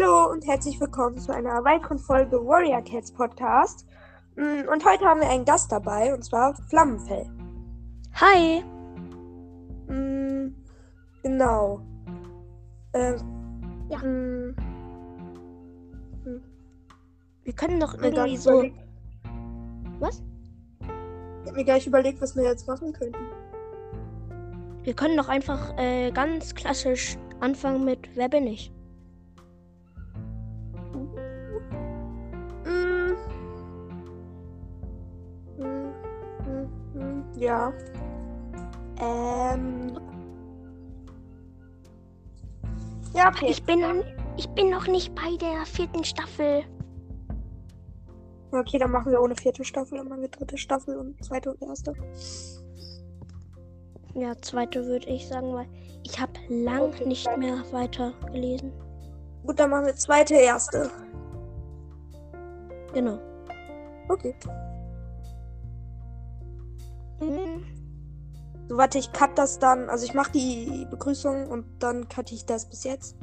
Hallo und herzlich willkommen zu einer weiteren Folge Warrior Cats Podcast. Mm, Und heute haben wir einen Gast dabei, und zwar Flammenfell. Hi. Mm, Genau. Äh, Ja. mm, Wir können doch irgendwie so. überlegt- Was? Ich hab mir gleich überlegt, was wir jetzt machen könnten. Wir können doch einfach äh, ganz klassisch anfangen mit Wer bin ich? Ja. Ähm. Ja, okay. Ich bin, ich bin noch nicht bei der vierten Staffel. Okay, dann machen wir ohne vierte Staffel, dann machen wir dritte Staffel und zweite und erste. Ja, zweite würde ich sagen, weil ich habe lang Okay, nicht zweite. mehr weiter gelesen. Gut, dann machen wir zweite, erste. Genau. Okay. Mhm. So, warte, ich cut das dann. Also ich mache die Begrüßung und dann cutte ich das bis jetzt.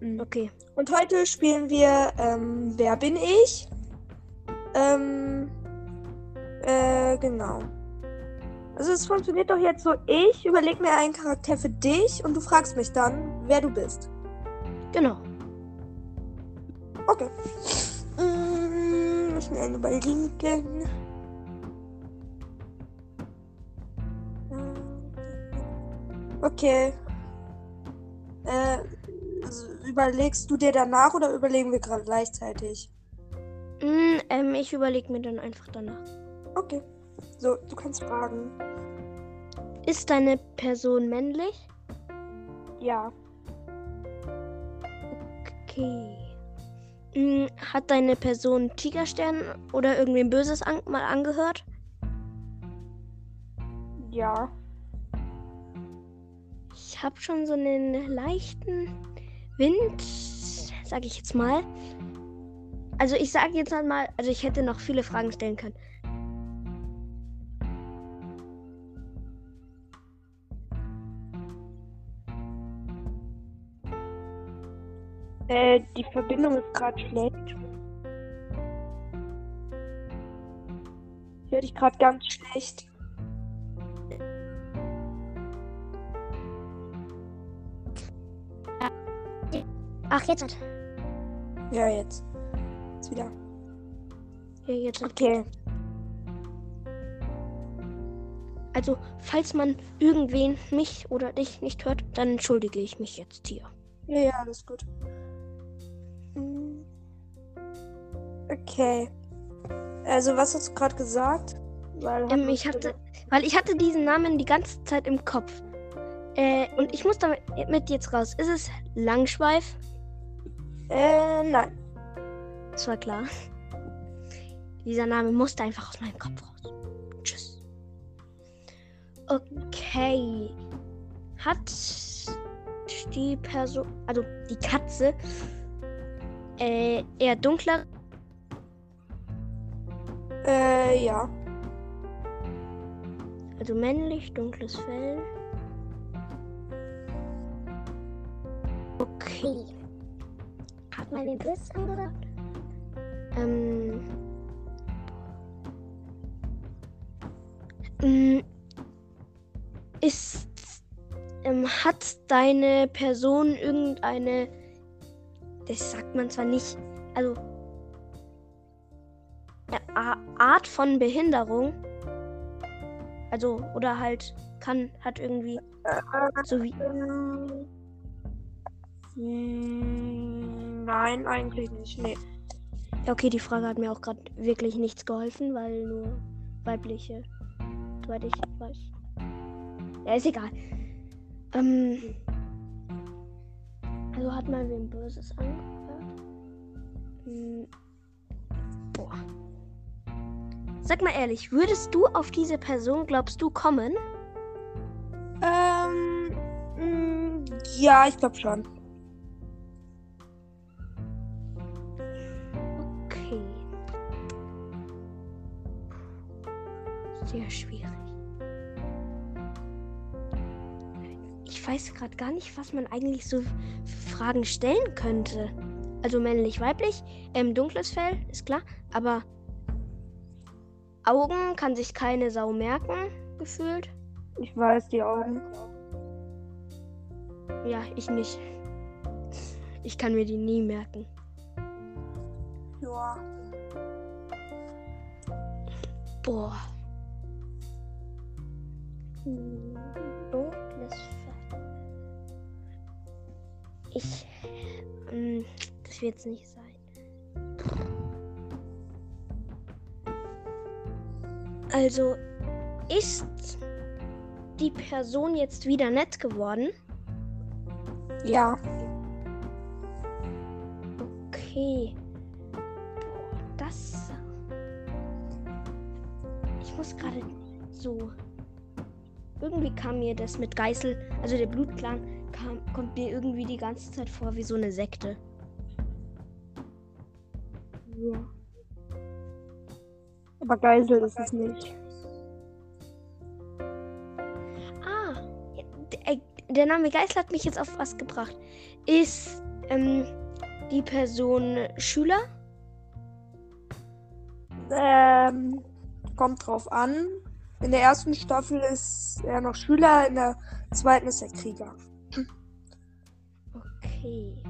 Mhm. Okay. Und heute spielen wir ähm, Wer bin ich? Ähm, äh, genau. Also es funktioniert doch jetzt so, ich überlege mir einen Charakter für dich und du fragst mich dann, wer du bist. Genau. Okay. Mm, müssen wir einen überlegen. Okay. Äh, also überlegst du dir danach oder überlegen wir gerade gleichzeitig? Mm, ähm, ich überlege mir dann einfach danach. Okay. So, du kannst fragen. Ist deine Person männlich? Ja. Okay. Mm, hat deine Person Tigerstern oder irgendwem Böses an mal angehört? Ja. Ich habe schon so einen leichten Wind, sage ich jetzt mal. Also ich sage jetzt mal, also ich hätte noch viele Fragen stellen können. Äh, die Verbindung ist gerade schlecht. Ich höre dich gerade ganz schlecht. Ach, jetzt hat. Ja, jetzt. Jetzt wieder. Ja, jetzt hat. Okay. Also, falls man irgendwen, mich oder dich nicht hört, dann entschuldige ich mich jetzt hier. Ja, ja, alles gut. Mm. Okay. Also, was hast du gerade gesagt? Weil Ähm, ich hatte, weil ich hatte diesen Namen die ganze Zeit im Kopf. Äh, und ich muss damit mit jetzt raus. Ist es Langschweif? Äh, nein. Das war klar. Dieser Name musste einfach aus meinem Kopf raus. Tschüss. Okay. Hat die Person, also die Katze, äh, eher dunkler? Äh, ja. Also männlich, dunkles Fell. Okay. Man den Biss angehört? Ähm. Mm, Ist. Ähm, hat deine Person irgendeine. Das sagt man zwar nicht. Also. Art von Behinderung. Also, oder halt kann, hat irgendwie so wie. Ähm, mm, nein, eigentlich nicht. Nee. Ja, okay, die Frage hat mir auch gerade wirklich nichts geholfen, weil nur weibliche, soweit ich weiß. Ja, ist egal. Ähm, also hat mal wem Böses angehört? Hm, boah. Sag mal ehrlich, würdest du auf diese Person, glaubst du, kommen? Ähm, mm, ja, ich glaube schon. Sehr schwierig. Ich weiß gerade gar nicht, was man eigentlich so Fragen stellen könnte. Also männlich, weiblich, ähm, dunkles Fell, ist klar, aber Augen kann sich keine Sau merken, gefühlt. Ich weiß die Augen. Ja, ich nicht. Ich kann mir die nie merken. Ja. Boah. Dunkles Fell. Ich. Ähm, das wird es nicht sein. Also, ist die Person jetzt wieder nett geworden? Ja. Mir das mit Geißel, also der Blutclan, kam, kommt mir irgendwie die ganze Zeit vor wie so eine Sekte. ja. Aber Geisel ist es nicht. Ah, der, äh, der Name Geißel hat mich jetzt auf was gebracht. Ist ähm, die Person Schüler? Ähm, kommt drauf an. In der ersten Staffel ist er noch Schüler, in der zweiten ist er Krieger. Okay.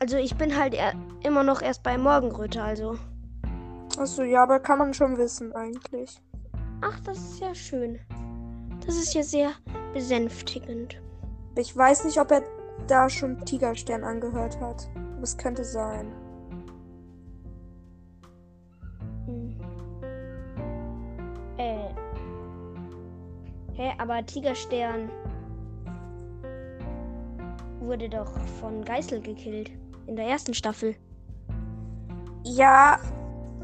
Also ich bin halt er immer noch erst bei Morgenröte, also. Achso, ja, aber kann man schon wissen eigentlich. Ach, das ist ja schön. Das ist ja sehr besänftigend. Ich weiß nicht, ob er da schon Tigerstern angehört hat. Es könnte sein. Hä, aber Tigerstern wurde doch von Geißel gekillt. In der ersten Staffel. Ja,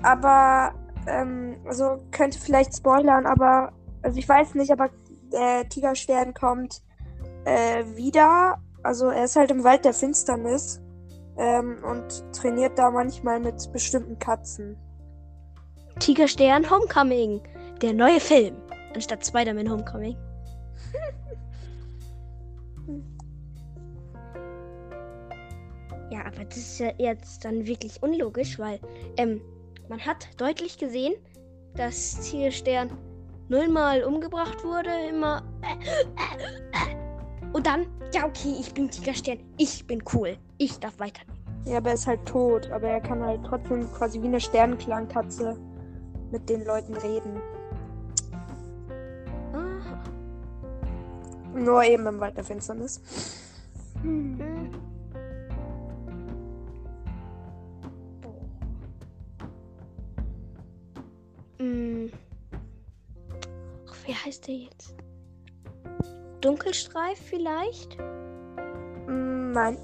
aber ähm, also könnte vielleicht spoilern, aber also ich weiß nicht, aber äh, Tigerstern kommt äh, wieder. Also er ist halt im Wald der Finsternis ähm, und trainiert da manchmal mit bestimmten Katzen. Tigerstern Homecoming. Der neue Film. Anstatt Spider-Man Homecoming. ja, aber das ist ja jetzt dann wirklich unlogisch, weil ähm, man hat deutlich gesehen, dass Tigerstern nullmal umgebracht wurde, immer. Und dann, ja, okay, ich bin Tigerstern, ich bin cool, ich darf weiter. Ja, aber er ist halt tot, aber er kann halt trotzdem quasi wie eine Sternenklangkatze mit den Leuten reden. Nur eben im Wald der Finsternis. Hm. Hm. Ach, wie heißt der jetzt? Dunkelstreif vielleicht? Mm, Nein,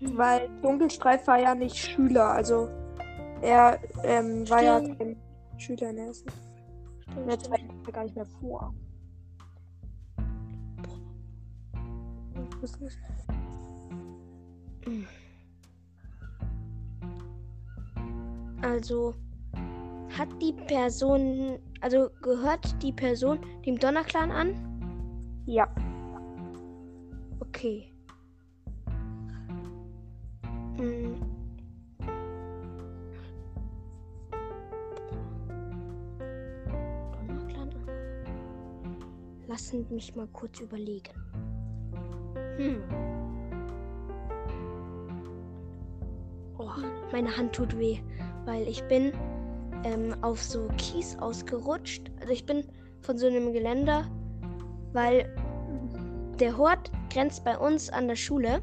Hm. weil Dunkelstreif war ja nicht Schüler, also er ähm, war ja kein Schüler in der ersten. Stimmt, stimmt. gar nicht mehr vor. Wusste nicht. Also hat die Person, also gehört die Person dem Donnerclan an? Ja, Okay. Hm. Donnerclan. Lassen mich mal kurz überlegen. Hm. Oh, meine Hand tut weh, weil ich bin ähm, auf so Kies ausgerutscht. Also ich bin von so einem Geländer, weil der Hort grenzt bei uns an der Schule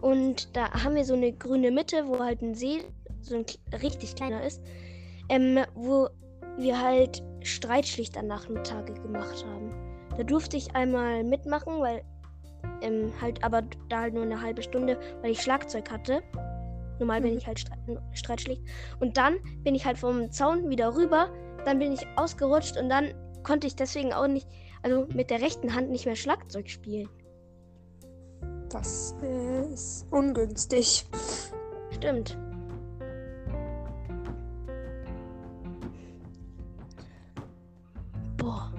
und da haben wir so eine grüne Mitte, wo halt ein See, so ein richtig kleiner ist, ähm, wo wir halt Streitschlichter-Nachmittage gemacht haben. Da durfte ich einmal mitmachen, weil ähm, halt, aber da halt nur eine halbe Stunde, weil ich Schlagzeug hatte. Normal bin Mhm. ich halt Streit, Streitschlicht. Und dann bin ich halt vom Zaun wieder rüber, dann bin ich ausgerutscht und dann konnte ich deswegen auch nicht, also mit der rechten Hand nicht mehr Schlagzeug spielen. das ist ungünstig. Stimmt. Boah.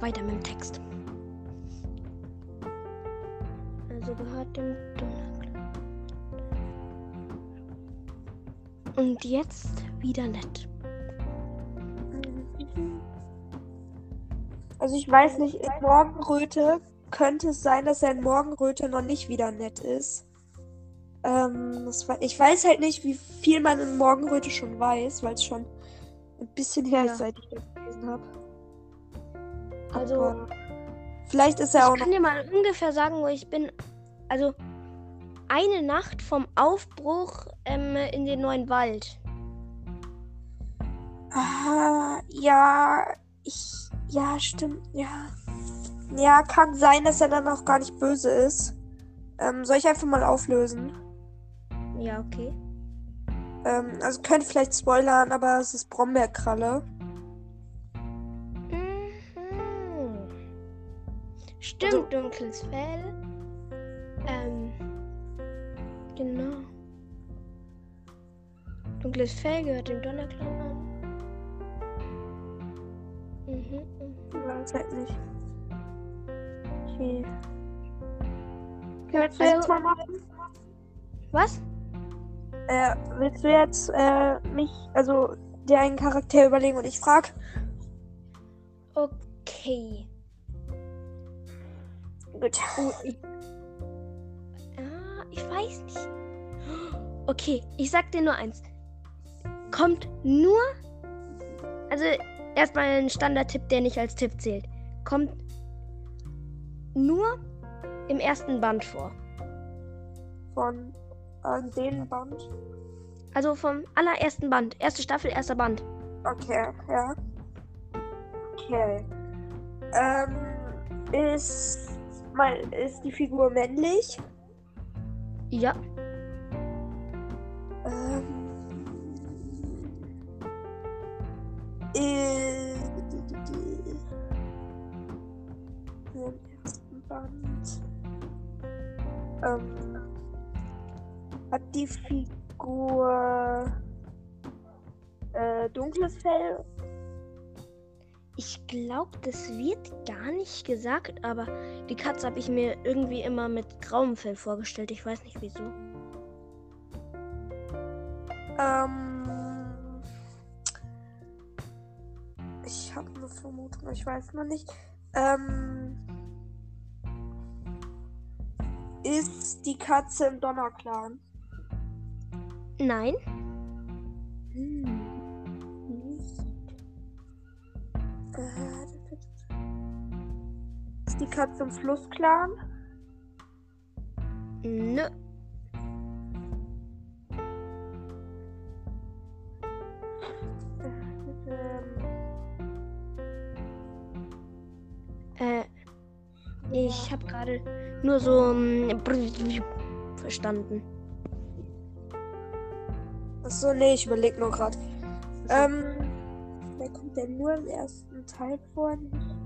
weiter mit dem Text. Also gehört dem Donnerclan. Und jetzt wieder nett. Also ich weiß nicht, in Morgenröte könnte es sein, dass er in Morgenröte noch nicht wieder nett ist. Ähm, war, ich weiß halt nicht, wie viel man in Morgenröte schon weiß, weil es schon ein bisschen her Ja. ist, seit ich das gelesen habe. Also, vielleicht ist er auch ich kann dir mal ungefähr sagen, wo ich bin. Also, eine Nacht vom Aufbruch ähm, in den neuen Wald. Ah, ja, ich. Ja, stimmt, ja. Ja, kann sein, dass er dann auch gar nicht böse ist. Ähm, soll ich einfach mal auflösen? Ja, okay. Ähm, also könnte vielleicht spoilern, aber es ist Brombeerkralle. Mhm. Stimmt, Also- dunkles Fell. Ähm, genau. Dunkles Fell gehört dem Donnerclan an. Mhm, mhm. Weiß halt nicht. Okay. Okay, willst du Also- jetzt mal machen? Was? Äh, willst du jetzt äh, mich, also dir einen Charakter überlegen und ich frag? Okay. Gut. Oh, ich. Weiß nicht. Okay, ich sag dir nur eins. Kommt nur. Also, erstmal ein Standardtipp, der nicht als Tipp zählt. Kommt nur im ersten Band vor. Von äh, dem Band. Also vom allerersten Band. Erste Staffel, erster Band. Okay, ja. Okay. Ähm, ist, mal, ist die Figur männlich? Ja. Ähm, äh. Ähm, hat die Figur äh, dunkles Fell? Ich glaube, das wird gar nicht gesagt, aber die Katze habe ich mir irgendwie immer mit grauem Fell vorgestellt. Ich weiß nicht wieso. Ähm, ich habe eine Vermutung, ich weiß noch nicht. Ähm, ist die Katze im Donnerclan? Nein. Hm. Katze im Flussclan? Nö. Ähm, Äh, ich habe gerade nur so mm, verstanden. Achso, nee, ich überlege nur gerade. Ähm, wer kommt denn nur im ersten Teil vor? Nicht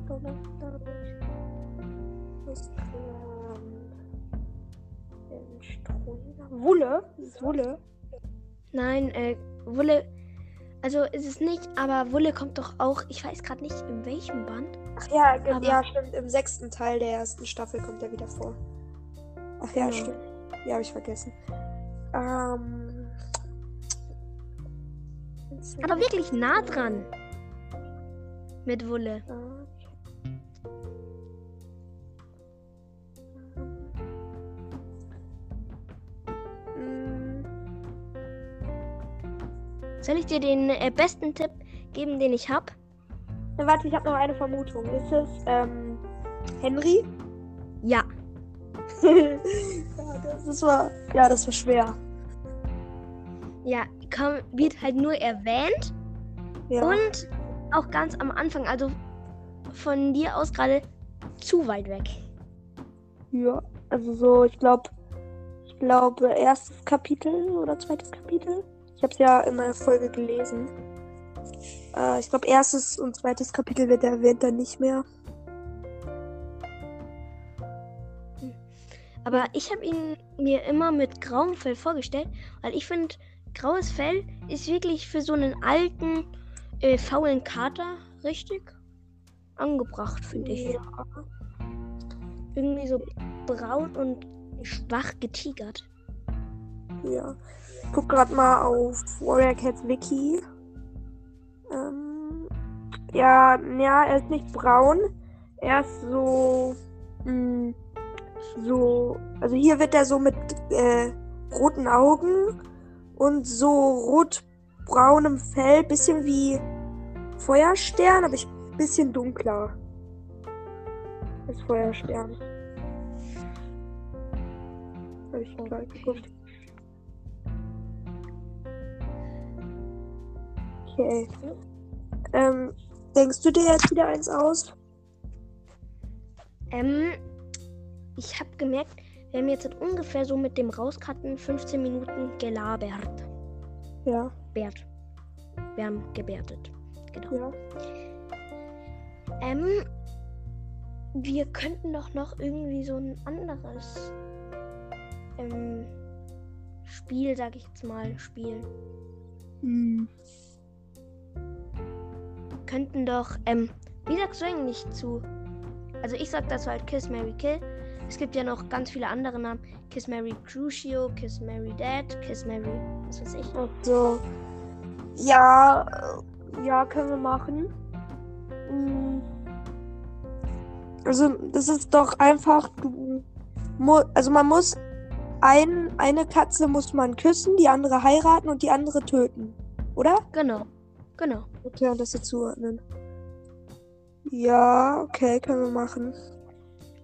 Ähm, Streuner. Wulle? Ist Wulle. Nein, äh, Wulle. Also ist es nicht, aber Wulle kommt doch auch. Ich weiß gerade nicht, in welchem Band. Ach ja, Aber- ja, stimmt. Im sechsten Teil der ersten Staffel kommt er wieder vor. Ach ja, Genau. stimmt. Ja, habe ich vergessen. Ähm. Aber wirklich nah dran. Mit Wulle. Okay. Soll ich dir den äh, besten Tipp geben, den ich habe? warte, ich habe noch eine Vermutung. Ist es ähm, Henry? Ja. ja, das war, ja, das war schwer. Ja, komm, wird halt nur erwähnt. Ja. Und auch ganz am Anfang, also von dir aus gerade zu weit weg. ja, also so, ich glaube, ich glaube, erstes Kapitel oder zweites Kapitel. Ich habe es ja in meiner Folge gelesen. Äh, ich glaube, erstes und zweites Kapitel wird erwähnt dann nicht mehr. Aber ich habe ihn mir immer mit grauem Fell vorgestellt, weil ich finde, graues Fell ist wirklich für so einen alten, äh, faulen Kater richtig. angebracht, finde ich. Ja. Irgendwie so braun und schwach getigert. Ja. Ich guck gerade mal auf Warrior Cats Wiki. Ähm, ja, ja, er ist nicht braun. Er ist so. Mh, so. Also hier wird er so mit äh, roten Augen und so rot-braunem Fell. Bisschen wie Feuerstern, aber ich bisschen dunkler. Als Feuerstern. Habe ich gerade geguckt. Okay. Ähm, denkst du dir jetzt wieder eins aus? Ähm, ich habe gemerkt, wir haben jetzt ungefähr so mit dem Rauskatten 15 Minuten gelabert. Ja. Bert. Wir haben gebärtet. Genau. Ja. Ähm, wir könnten doch noch irgendwie so ein anderes ähm, Spiel, sag ich jetzt mal, spielen. Hm. Könnten doch, ähm, wie sagst du eigentlich zu? Also ich sag das halt Kiss Mary Kill. Es gibt ja noch ganz viele andere Namen. Kiss Mary Crucio, Kiss Mary Dad, Kiss Mary, was weiß ich. Ach so. Ja, äh, ja, können wir machen. Hm. Also, das ist doch einfach, also man muss ein, eine Katze muss man küssen, die andere heiraten und die andere töten. Oder? Genau, genau. Okay, und das hier zuordnen. Ja, okay, können wir machen.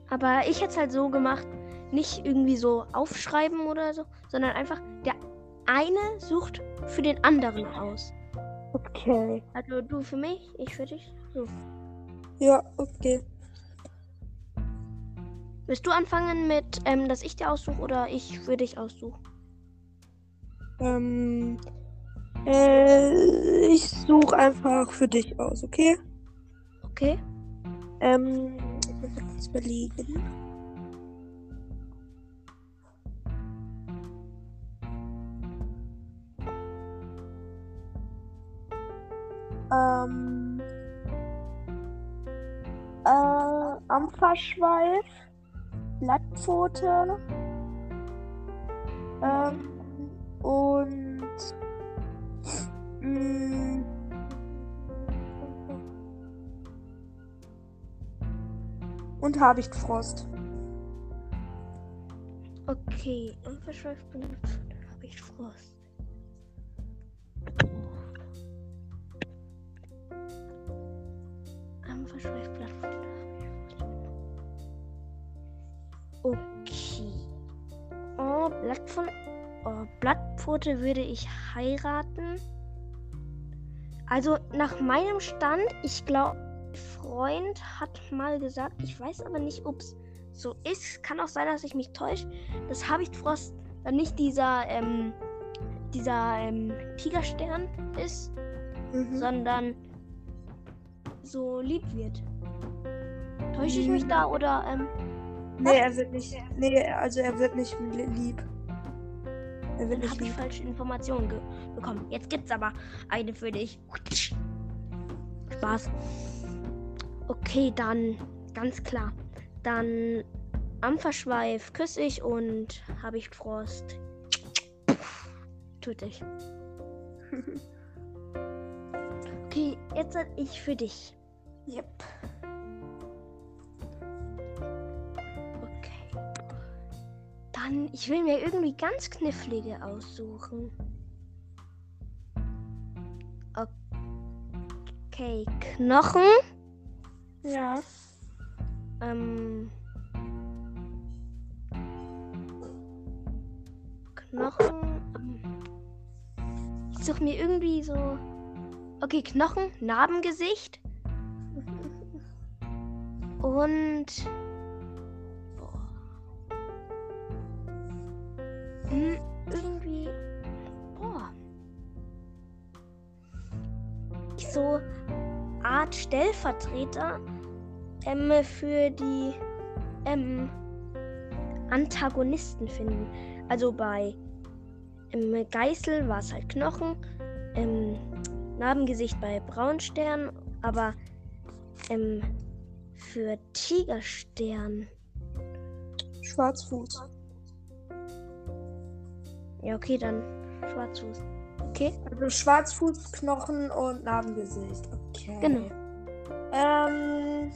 Aber ich hätte es halt so gemacht, nicht irgendwie so aufschreiben oder so, sondern einfach der eine sucht für den anderen aus. Okay. Also du für mich, ich für dich. So. Ja, okay. Willst du anfangen mit, ähm, dass ich dir aussuche oder ich für dich aussuche? Ähm, äh, ich suche einfach für dich aus, okay? Okay? Ähm, ich überlegen. Ähm, äh, Ampferschweif, Blattpfote, ähm, und, und Habichtfrost. Okay. Und verschweift habe ich Frost. Am verschweift Blattpfote habe ich Frost. Okay. Oh, Blattpfote. Oh, Blattpfote würde ich heiraten. Also nach meinem Stand, ich glaube, Freund hat mal gesagt, ich weiß aber nicht, ob es so ist. Kann auch sein, dass ich mich täusche. Das Habichtfrost dann nicht dieser, ähm, dieser ähm, Tigerstern ist, Mhm. sondern so lieb wird. Täusche ich mich da oder ähm, Nee, er wird nicht. Nee, also er wird nicht li- lieb. Er wird dann nicht habe ich lieb. falsche Informationen bekommen. Jetzt gibt's aber eine für dich. Spaß. Okay, dann ganz klar. Dann Ampferschweif küsse ich und habe ich Frost. Töte ich. Okay, jetzt sag ich für dich. Yep. Okay. Dann, ich will mir irgendwie ganz knifflige aussuchen. Okay, Knochen. Ja. Ähm. Knochen. Ähm, ich suche mir irgendwie so. Okay, Knochen, Narbengesicht. Und. Stellvertreter ähm, für die ähm, Antagonisten finden. Also bei ähm, Geißel war es halt Knochen, ähm, Narbengesicht bei Braunstern, aber ähm, für Tigerstern? Schwarzfuß. Ja, okay, dann Schwarzfuß. Okay? Also Schwarzfuß, Knochen und Narbengesicht. Okay. Genau. Ähm.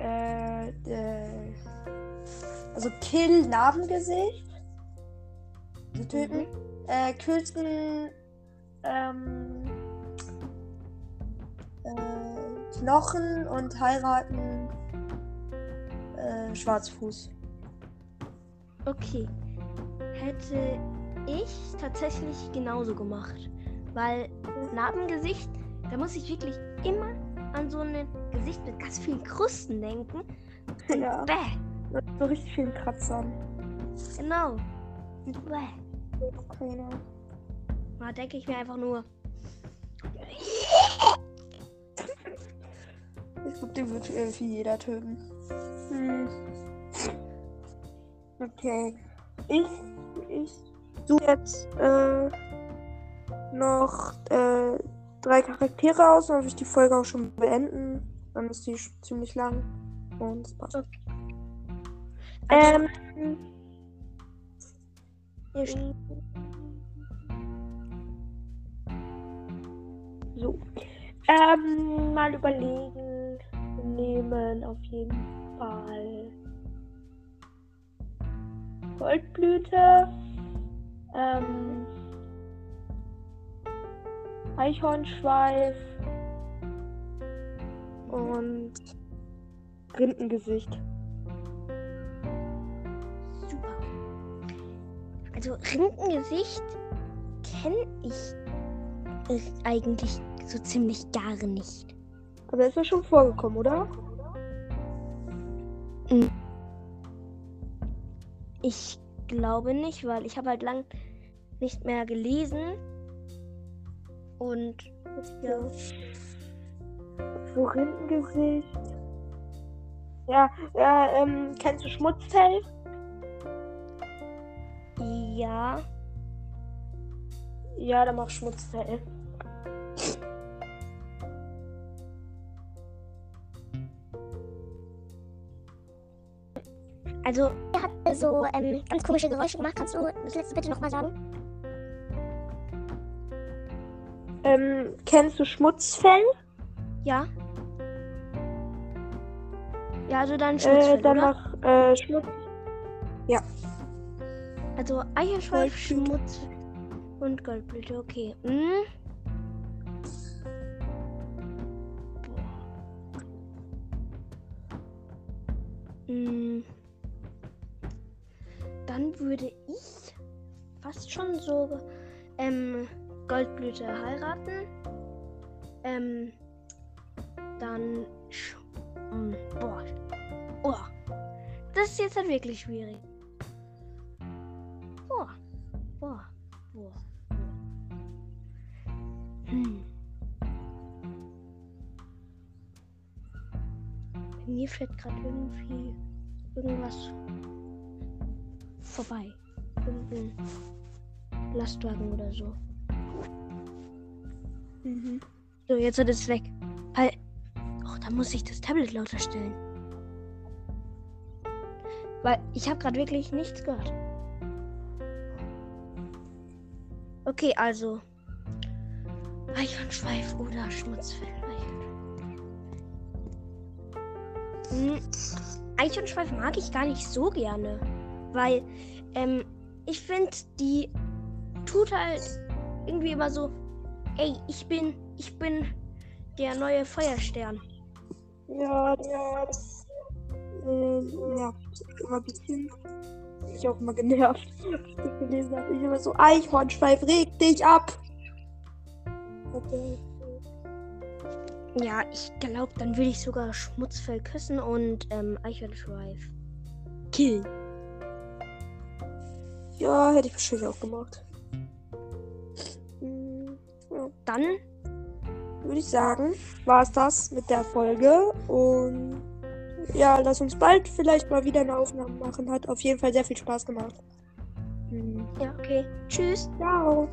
Äh, äh, also Kill Narbengesicht. Also töten. Mhm. Äh, kürzten ähm, äh, Knochen und heiraten äh, Schwarzfuß. Okay. Hätte ich tatsächlich genauso gemacht. Weil Narbengesicht, da muss ich wirklich immer an so ein Gesicht mit ganz vielen Krusten denken. Ja. Bäh, Mit so richtig vielen Kratzern. genau. Und Bäh. Keine. Da denke ich mir einfach nur, Ich glaube, den wird irgendwie jeder töten. Hm. Okay. Ich, ich suche jetzt äh, noch äh, drei Charaktere aus, dann will ich die Folge auch schon beenden. Dann ist die ziemlich lang. Und es passt. Okay. Ähm, ihr st- so. Ähm, mal überlegen. Wir nehmen auf jeden Fall Goldblüte. Ähm, Eichhornschweif. Und Rindengesicht. super. Also Rinkengesicht kenne ich äh, eigentlich so ziemlich gar nicht. Aber ist ja schon vorgekommen, oder? Ich glaube nicht, weil ich habe halt lang nicht mehr gelesen. Und ja. So Rindengesicht. Ja, ja, ähm, kennst du Schmutzfell? Ja. Ja, dann mach Schmutzfell. Also, Er hat so ähm, ganz komische Geräusche gemacht. Kannst du das letzte bitte nochmal sagen? Ähm, kennst du Schmutzfell? ja. Ja, also dann Äh, Schmutzfell, dann oder? mach äh, Schmutz. Also Eierschweif. Schmutz und Goldblüte, okay. Hm. Boah. Hm. Dann würde ich fast schon so ähm, Goldblüte heiraten. Ähm, dann. Hm, boah. Oh. Das ist jetzt halt wirklich schwierig. Boah. Boah. Boah. Hm. Mir fährt gerade irgendwie irgendwas vorbei. Irgendein Lastwagen oder so. So, jetzt ist es weg. Halt. Oh, da muss ich das Tablet lauter stellen. Weil ich habe gerade wirklich nichts gehört. Okay, also. Eichhornschweif oder Schmutzfell. Eichhornschweif. Hm, mag ich gar nicht so gerne. Weil, ähm, ich finde, die tut halt irgendwie immer so, ey, ich bin, ich bin der neue Feuerstern. Ja, ja. Ähm, ja, immer ein bisschen. Ich auch immer genervt. Ich gelesen habe. Ich immer so, Eichhornschweif, reg dich ab! Okay. Ja, ich glaube, dann würde ich sogar Schmutzfell küssen und ähm, Eichhornschweif killen. Ja, hätte ich wahrscheinlich auch gemacht. Dann, würde ich sagen, war es das mit der Folge. Und ja, lass uns bald vielleicht mal wieder eine Aufnahme machen. Hat auf jeden Fall sehr viel Spaß gemacht. Ja, okay. Tschüss. Ciao.